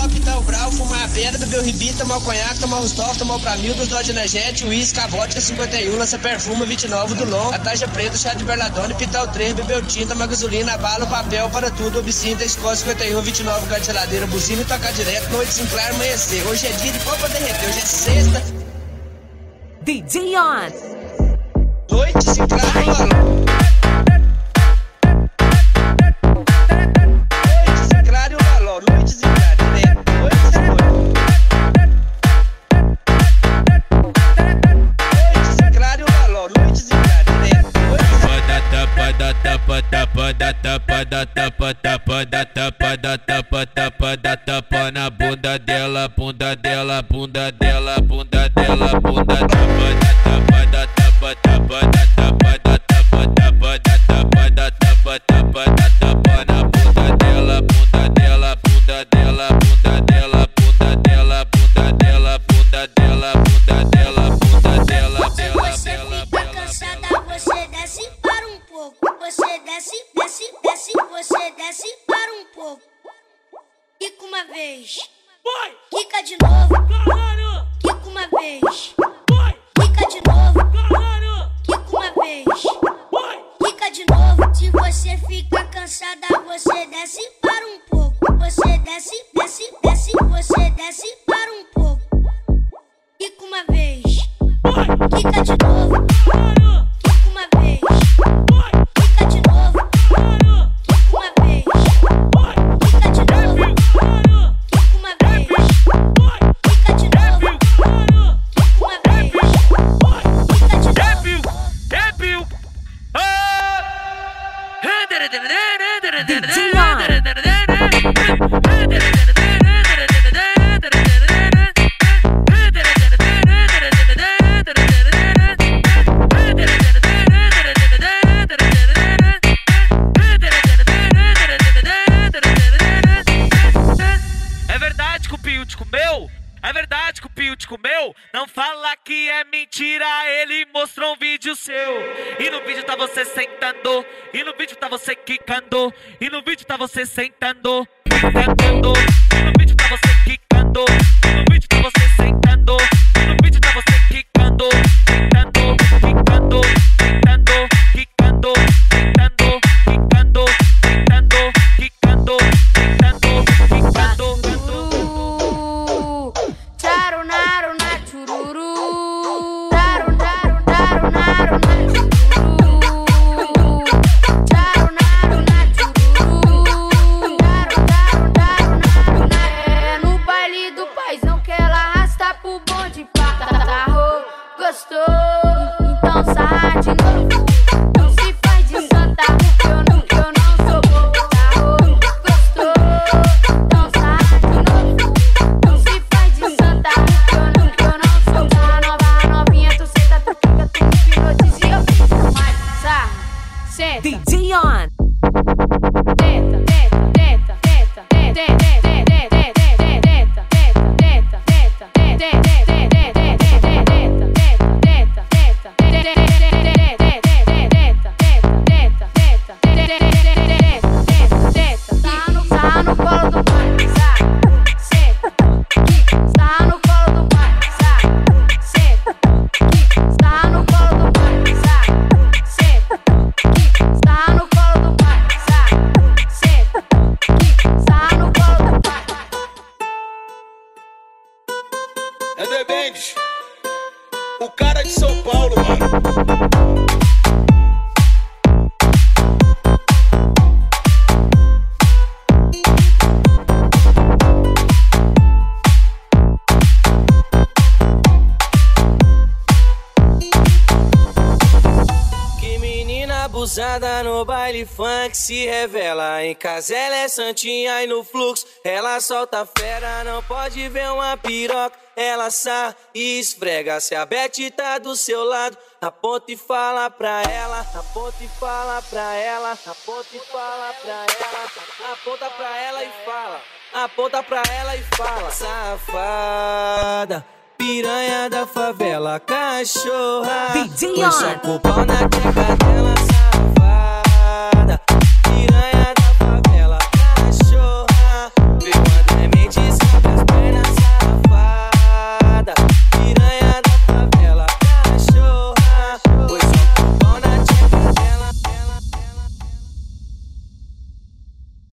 copo, então brau, fumar a pedra, beber o ribi, tomar o conhaque, tomar o rostov, tomar o pramildo, dose energético, uísque, a vodka 51, lança perfume, 29 do long, a taxa preta, chá de berladone, pital 3, bebeu tinta, uma gasolina, bala, papel, para tudo, obcinta, escola 51, 29, gás de geladeira, buzina e tocar direto, noite sem claro, amanhecer. Hoje é dia de copa derreter, hoje é sexta. DJ On. Noite sem claro, da tapa, da tapa, tapa, da tapa na bunda dela, bunda dela, bunda dela, bunda dela, bunda tapa, da tapa, da tapa, tapa, dá tapa. Vez. Vai! Quica de novo. Caralho! Quica uma vez. Vai! Quica de novo. Caralho! Quica uma vez. Vai! Quica de novo. Se você fica cansada, você desce para um pouco. Você desce, desce, desce, você desce para um pouco. Quica uma vez. Quica de novo. Caralho! The É verdade que o Pio te comeu? Não fala que é mentira, ele mostrou um vídeo seu. E no vídeo tá você sentando, e no vídeo tá você quicando, e no vídeo tá você sentando, quicando, e no vídeo tá você quicando, e no vídeo tá você sentando, Senta. DJ É The Bangs. O cara de São Paulo, mano. Abusada no baile funk se revela. Em casa ela é santinha e no fluxo ela solta fera. Não pode ver uma piroca, ela sai e esfrega. Se a Beth tá do seu lado, aponta e fala pra ela. Aponta e fala pra ela. Aponta e fala pra ela. Aponta pra ela e fala. Aponta pra ela e fala. Safada. Piranha da favela, cachorra. DJ Põe só na tcheca